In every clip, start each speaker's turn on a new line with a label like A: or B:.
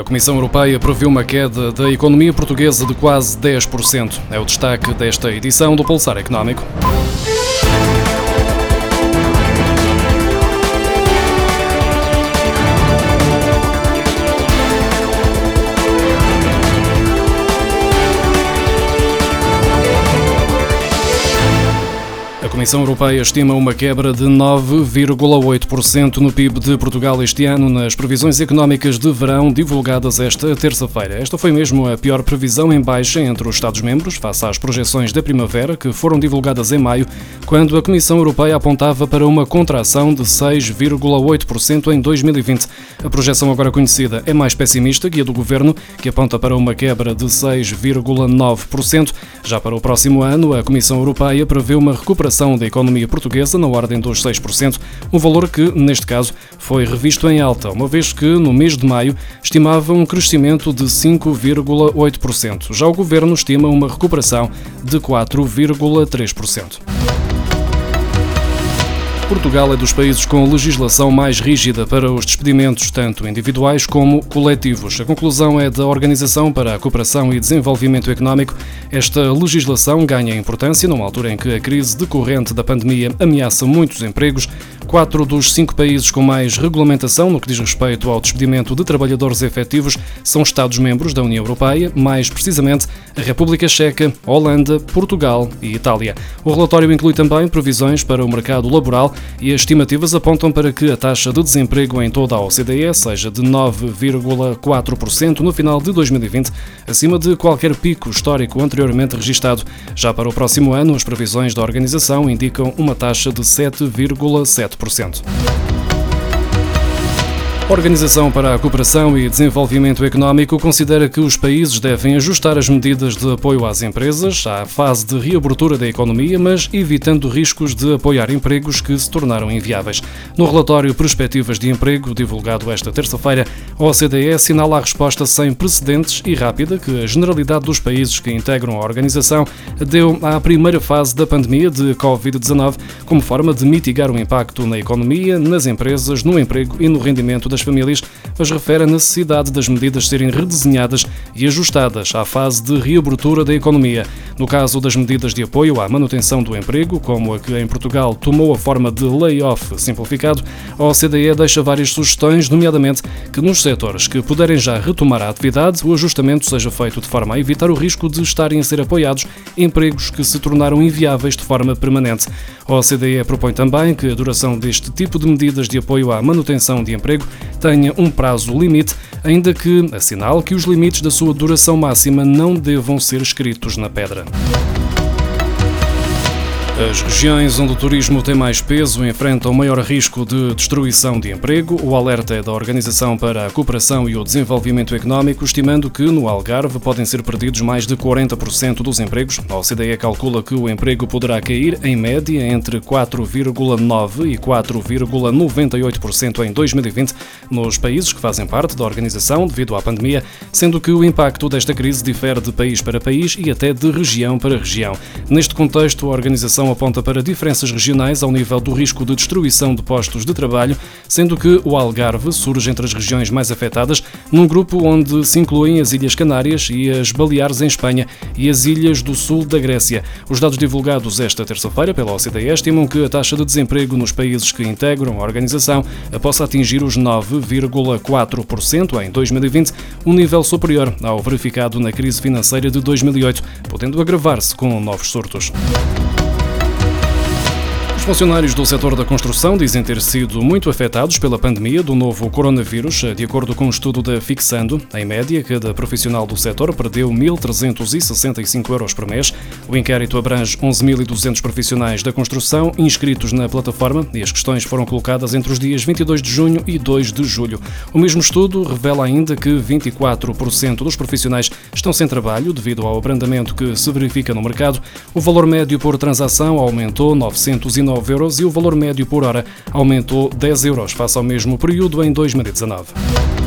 A: A Comissão Europeia previu uma queda da economia portuguesa de quase 10%. É o destaque desta edição do Pulsar Económico. Comissão Europeia estima uma quebra de 9,8% no PIB de Portugal este ano nas previsões económicas de verão divulgadas esta terça-feira. Esta foi mesmo a pior previsão em baixa entre os Estados-membros, face às projeções da primavera que foram divulgadas em maio, quando a Comissão Europeia apontava para uma contração de 6,8% em 2020. A projeção agora conhecida é mais pessimista que a do governo, que aponta para uma quebra de 6,9%. Já para o próximo ano, a Comissão Europeia prevê uma recuperação da economia portuguesa na ordem dos 6%, um valor que, neste caso, foi revisto em alta, uma vez que, no mês de maio, estimava um crescimento de 5,8%. Já o governo estima uma recuperação de 4,3%. Portugal é dos países com legislação mais rígida para os despedimentos, tanto individuais como coletivos. A conclusão é da Organização para a Cooperação e Desenvolvimento Económico. Esta legislação ganha importância numa altura em que a crise decorrente da pandemia ameaça muitos empregos. Quatro dos cinco países com mais regulamentação no que diz respeito ao despedimento de trabalhadores efetivos são Estados-membros da União Europeia, mais precisamente a República Checa, Holanda, Portugal e Itália. O relatório inclui também previsões para o mercado laboral e as estimativas apontam para que a taxa de desemprego em toda a OCDE seja de 9,4% no final de 2020, acima de qualquer pico histórico anteriormente registado. Já para o próximo ano, as previsões da organização indicam uma taxa de 7,7%. 3%. A Organização para a Cooperação e Desenvolvimento Económico considera que os países devem ajustar as medidas de apoio às empresas à fase de reabertura da economia, mas evitando riscos de apoiar empregos que se tornaram inviáveis. No relatório Perspectivas de Emprego, divulgado esta terça-feira, a OCDE assinala a resposta sem precedentes e rápida que a generalidade dos países que integram a organização deu à primeira fase da pandemia de Covid-19 como forma de mitigar o impacto na economia, nas empresas, no emprego e no rendimento das das famílias, mas refere a necessidade das medidas serem redesenhadas e ajustadas à fase de reabertura da economia. No caso das medidas de apoio à manutenção do emprego, como a que em Portugal tomou a forma de layoff simplificado, a OCDE deixa várias sugestões, nomeadamente que nos setores que puderem já retomar a atividade, o ajustamento seja feito de forma a evitar o risco de estarem a ser apoiados empregos que se tornaram inviáveis de forma permanente. A OCDE propõe também que a duração deste tipo de medidas de apoio à manutenção de emprego tenha um prazo limite, ainda que assinale que os limites da sua duração máxima não devam ser escritos na pedra. As regiões onde o turismo tem mais peso enfrentam maior risco de destruição de emprego. O alerta é da Organização para a Cooperação e o Desenvolvimento Económico, estimando que no Algarve podem ser perdidos mais de 40% dos empregos. A OCDE calcula que o emprego poderá cair, em média, entre 4,9% e 4,98% em 2020 nos países que fazem parte da organização devido à pandemia, sendo que o impacto desta crise difere de país para país e até de região para região. Neste contexto, a organização aponta para diferenças regionais ao nível do risco de destruição de postos de trabalho, sendo que o Algarve surge entre as regiões mais afetadas, num grupo onde se incluem as Ilhas Canárias e as Baleares em Espanha e as ilhas do sul da Grécia. Os dados divulgados esta terça-feira pela OCDE estimam que a taxa de desemprego nos países que integram a organização possa atingir os 9,4% em 2020, um nível superior ao verificado na crise financeira de 2008, podendo agravar-se com novos surtos. Os funcionários do setor da construção dizem ter sido muito afetados pela pandemia do novo coronavírus. De acordo com um estudo da Fixando, em média, cada profissional do setor perdeu 1.365 euros por mês. O inquérito abrange 11.200 profissionais da construção inscritos na plataforma e as questões foram colocadas entre os dias 22 de junho e 2 de julho. O mesmo estudo revela ainda que 24% dos profissionais estão sem trabalho devido ao abrandamento que se verifica no mercado. O valor médio por transação aumentou 909 9 euros e o valor médio por hora aumentou 10 euros face ao mesmo período em 2019.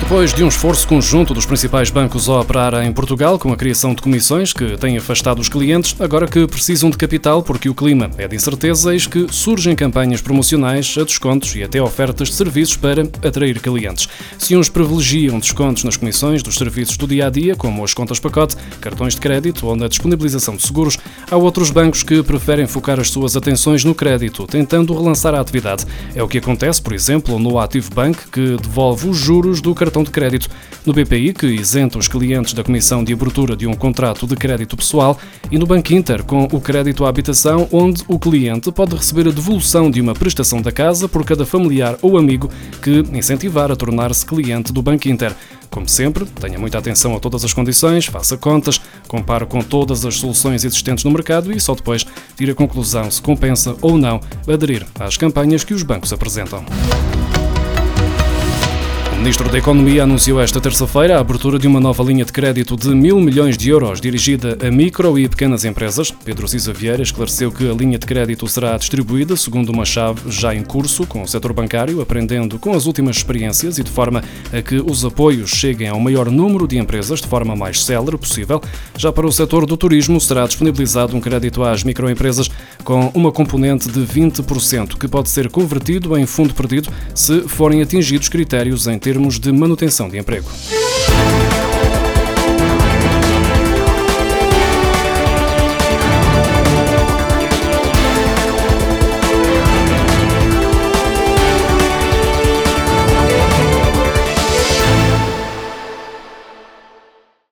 A: Depois de um esforço conjunto dos principais bancos a operar em Portugal, com a criação de comissões que têm afastado os clientes, agora que precisam de capital porque o clima é de incerteza, eis que surgem campanhas promocionais a descontos e até ofertas de serviços para atrair clientes. Se uns privilegiam descontos nas comissões dos serviços do dia a dia, como as contas pacote, cartões de crédito ou na disponibilização de seguros, há outros bancos que preferem focar as suas atenções no crédito, tentando relançar a atividade. É o que acontece, por exemplo, no Active Bank, que devolve os juros do cartão cartão de crédito. No BPI, que isenta os clientes da comissão de abertura de um contrato de crédito pessoal, e no Banco Inter, com o crédito à habitação, onde o cliente pode receber a devolução de uma prestação da casa por cada familiar ou amigo que incentivar a tornar-se cliente do Banco Inter. Como sempre, tenha muita atenção a todas as condições, faça contas, compare com todas as soluções existentes no mercado e só depois tire a conclusão se compensa ou não aderir às campanhas que os bancos apresentam. Ministro da Economia anunciou esta terça-feira a abertura de uma nova linha de crédito de mil milhões de euros dirigida a micro e pequenas empresas. Pedro Cisa Vieira esclareceu que a linha de crédito será distribuída segundo uma chave já em curso com o setor bancário, aprendendo com as últimas experiências e de forma a que os apoios cheguem ao maior número de empresas de forma mais célere possível. Já para o setor do turismo será disponibilizado um crédito às microempresas com uma componente de 20%, que pode ser convertido em fundo perdido se forem atingidos critérios em termos termos de manutenção de emprego.